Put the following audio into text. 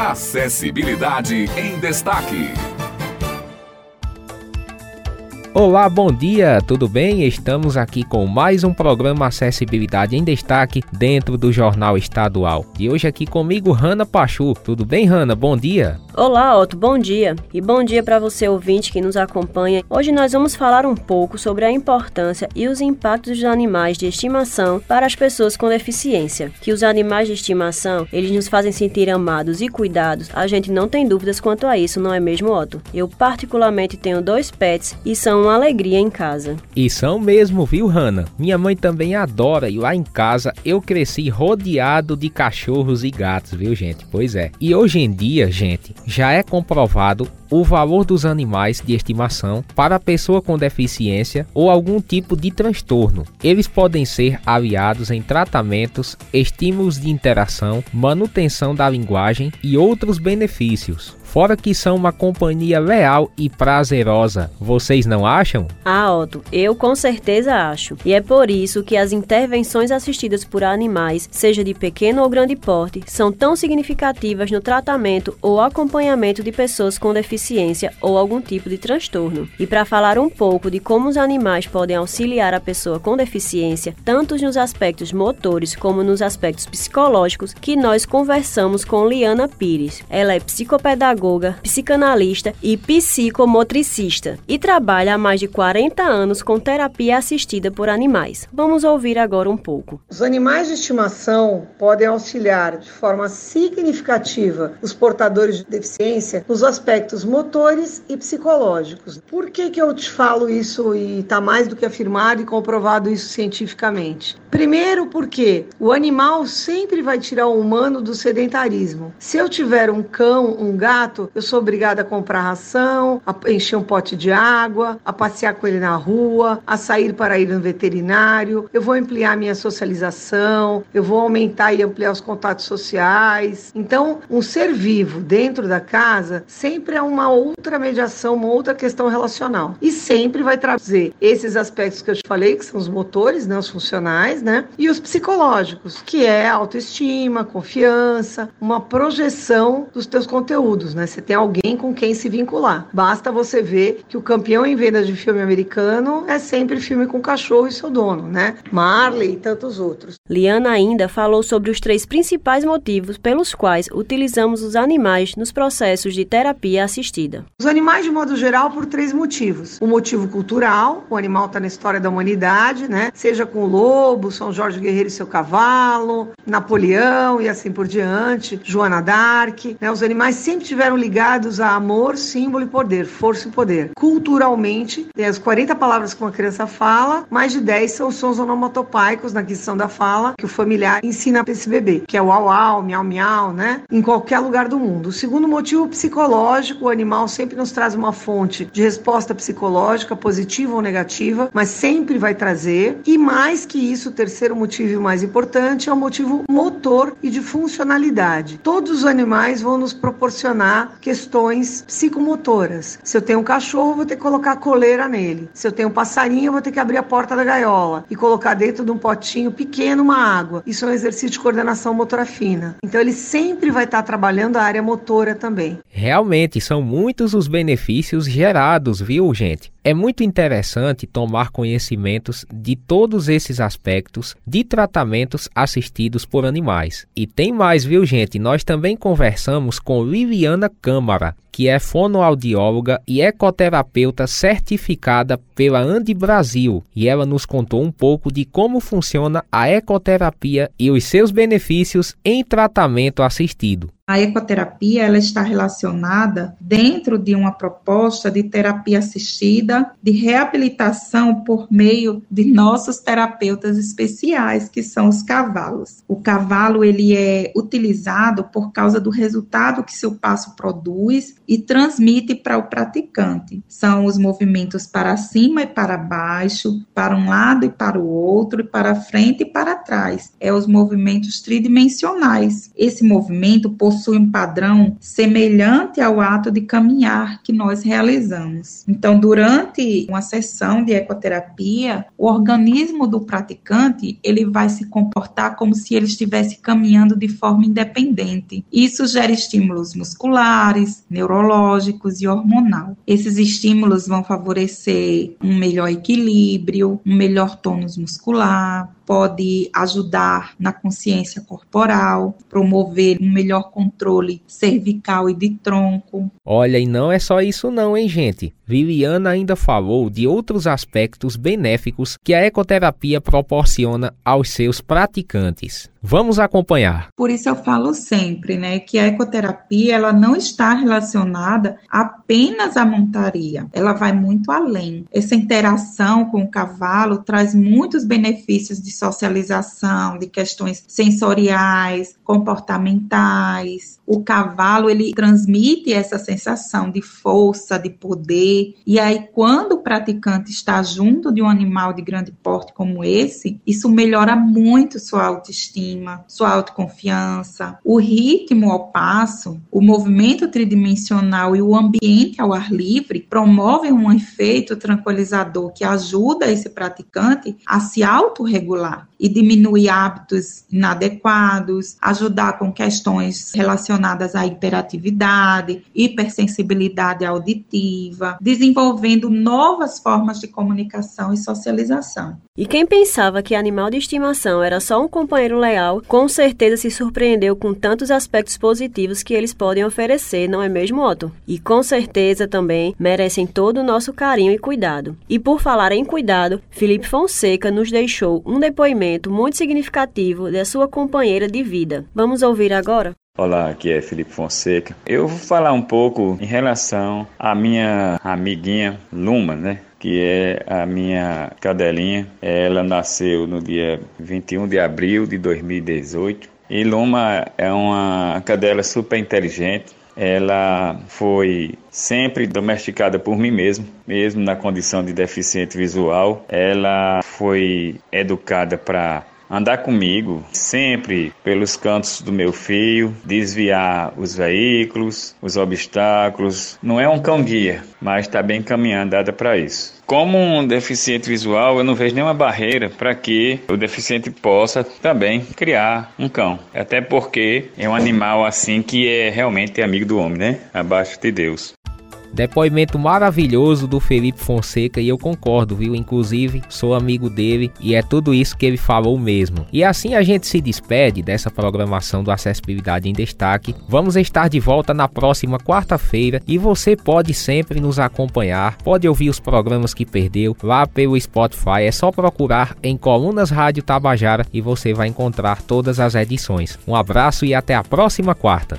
Acessibilidade em Destaque. Olá, bom dia, tudo bem? Estamos aqui com mais um programa Acessibilidade em Destaque dentro do Jornal Estadual. E hoje aqui comigo, Rana Pachu. Tudo bem, Rana? Bom dia. Olá, Otto, bom dia. E bom dia para você ouvinte que nos acompanha. Hoje nós vamos falar um pouco sobre a importância e os impactos dos animais de estimação para as pessoas com deficiência. Que os animais de estimação, eles nos fazem sentir amados e cuidados. A gente não tem dúvidas quanto a isso, não é mesmo, Otto? Eu particularmente tenho dois pets e são uma alegria em casa. E são mesmo, viu, Hanna? Minha mãe também adora e lá em casa eu cresci rodeado de cachorros e gatos, viu, gente? Pois é. E hoje em dia, gente, já é comprovado o valor dos animais de estimação para a pessoa com deficiência ou algum tipo de transtorno. Eles podem ser aliados em tratamentos, estímulos de interação, manutenção da linguagem e outros benefícios. Fora que são uma companhia leal e prazerosa. Vocês não acham? Ah, Otto, eu com certeza acho. E é por isso que as intervenções assistidas por animais, seja de pequeno ou grande porte, são tão significativas no tratamento ou acompanhamento de pessoas com deficiência ou algum tipo de transtorno. E para falar um pouco de como os animais podem auxiliar a pessoa com deficiência, tanto nos aspectos motores como nos aspectos psicológicos, que nós conversamos com Liana Pires. Ela é psicopedagoga psicanalista e psicomotricista e trabalha há mais de 40 anos com terapia assistida por animais. Vamos ouvir agora um pouco. Os animais de estimação podem auxiliar de forma significativa os portadores de deficiência nos aspectos motores e psicológicos. Por que, que eu te falo isso e está mais do que afirmado e comprovado isso cientificamente? Primeiro, porque o animal sempre vai tirar o humano do sedentarismo. Se eu tiver um cão, um gato, gato, eu sou obrigada a comprar ração, a encher um pote de água, a passear com ele na rua, a sair para ir no veterinário. Eu vou ampliar minha socialização, eu vou aumentar e ampliar os contatos sociais. Então, um ser vivo dentro da casa sempre é uma outra mediação, uma outra questão relacional. E sempre vai trazer esses aspectos que eu te falei, que são os motores, né, os funcionais, né, e os psicológicos, que é autoestima, confiança, uma projeção dos teus conteúdos, né? Né? Você tem alguém com quem se vincular. Basta você ver que o campeão em vendas de filme americano é sempre filme com cachorro e seu dono, né? Marley e tantos outros. Liana ainda falou sobre os três principais motivos pelos quais utilizamos os animais nos processos de terapia assistida. Os animais, de modo geral, por três motivos. O motivo cultural, o animal está na história da humanidade, né? Seja com o lobo, São Jorge Guerreiro e seu cavalo, Napoleão e assim por diante, Joana d'Arc, né? Os animais sempre tiveram ligados a amor, símbolo e poder, força e poder. Culturalmente, tem as 40 palavras que uma criança fala, mais de 10 são sons onomatopaicos na aquisição da fala, que o familiar ensina para esse bebê, que é o au au, miau miau, né? Em qualquer lugar do mundo. O segundo motivo psicológico, o animal sempre nos traz uma fonte de resposta psicológica, positiva ou negativa, mas sempre vai trazer. E mais que isso, o terceiro motivo e mais importante é o motivo motor e de funcionalidade. Todos os animais vão nos proporcionar questões psicomotoras. Se eu tenho um cachorro, vou ter que colocar coleira nele. Se eu tenho um passarinho, eu vou ter que abrir a porta da gaiola e colocar dentro de um potinho pequeno uma água. Isso é um exercício de coordenação motora fina. Então ele sempre vai estar trabalhando a área motora também. Realmente são muitos os benefícios gerados, viu, gente? É muito interessante tomar conhecimentos de todos esses aspectos de tratamentos assistidos por animais. E tem mais, viu, gente? Nós também conversamos com Liliana Câmara, que é fonoaudióloga e ecoterapeuta certificada pela Andi Brasil, e ela nos contou um pouco de como funciona a ecoterapia e os seus benefícios em tratamento assistido. A ecoterapia ela está relacionada dentro de uma proposta de terapia assistida, de reabilitação por meio de nossos terapeutas especiais, que são os cavalos. O cavalo ele é utilizado por causa do resultado que seu passo produz e transmite para o praticante. São os movimentos para cima e para baixo, para um lado e para o outro, e para frente e para trás. É os movimentos tridimensionais. Esse movimento possui um padrão semelhante ao ato de caminhar que nós realizamos. Então, durante uma sessão de ecoterapia, o organismo do praticante, ele vai se comportar como se ele estivesse caminhando de forma independente. Isso gera estímulos musculares, neurológicos e hormonal. Esses estímulos vão favorecer um melhor equilíbrio, um melhor tônus muscular, pode ajudar na consciência corporal, promover um melhor controle cervical e de tronco. Olha, e não é só isso não, hein, gente? Viviana ainda falou de outros aspectos benéficos que a ecoterapia proporciona aos seus praticantes. Vamos acompanhar. Por isso eu falo sempre, né, que a ecoterapia ela não está relacionada apenas à montaria. Ela vai muito além. Essa interação com o cavalo traz muitos benefícios de socialização, de questões sensoriais, comportamentais. O cavalo ele transmite essa sensação de força, de poder. E aí quando o praticante está junto de um animal de grande porte como esse, isso melhora muito sua autoestima, sua autoconfiança, o ritmo ao passo, o movimento tridimensional e o ambiente ao ar livre promovem um efeito tranquilizador que ajuda esse praticante a se autorregular e diminuir hábitos inadequados, ajudar com questões relacionadas à hiperatividade, hipersensibilidade auditiva, desenvolvendo novas formas de comunicação e socialização. E quem pensava que animal de estimação era só um companheiro leal, com certeza se surpreendeu com tantos aspectos positivos que eles podem oferecer, não é mesmo, Otto? E com certeza também merecem todo o nosso carinho e cuidado. E por falar em cuidado, Felipe Fonseca nos deixou um depoimento muito significativo da sua companheira de vida. Vamos ouvir agora? Olá, aqui é Felipe Fonseca. Eu vou falar um pouco em relação à minha amiguinha Luma, né? que é a minha cadelinha. Ela nasceu no dia 21 de abril de 2018. E Luma é uma cadela super inteligente. Ela foi sempre domesticada por mim mesmo, mesmo na condição de deficiente visual. Ela foi educada para andar comigo sempre pelos cantos do meu fio, desviar os veículos, os obstáculos. Não é um cão guia, mas está bem caminhada para isso. Como um deficiente visual, eu não vejo nenhuma barreira para que o deficiente possa também criar um cão. Até porque é um animal assim que é realmente amigo do homem, né? Abaixo de Deus. Depoimento maravilhoso do Felipe Fonseca e eu concordo, viu? Inclusive, sou amigo dele e é tudo isso que ele falou mesmo. E assim a gente se despede dessa programação do Acessibilidade em Destaque. Vamos estar de volta na próxima quarta-feira e você pode sempre nos acompanhar, pode ouvir os programas que perdeu lá pelo Spotify. É só procurar em Colunas Rádio Tabajara e você vai encontrar todas as edições. Um abraço e até a próxima quarta.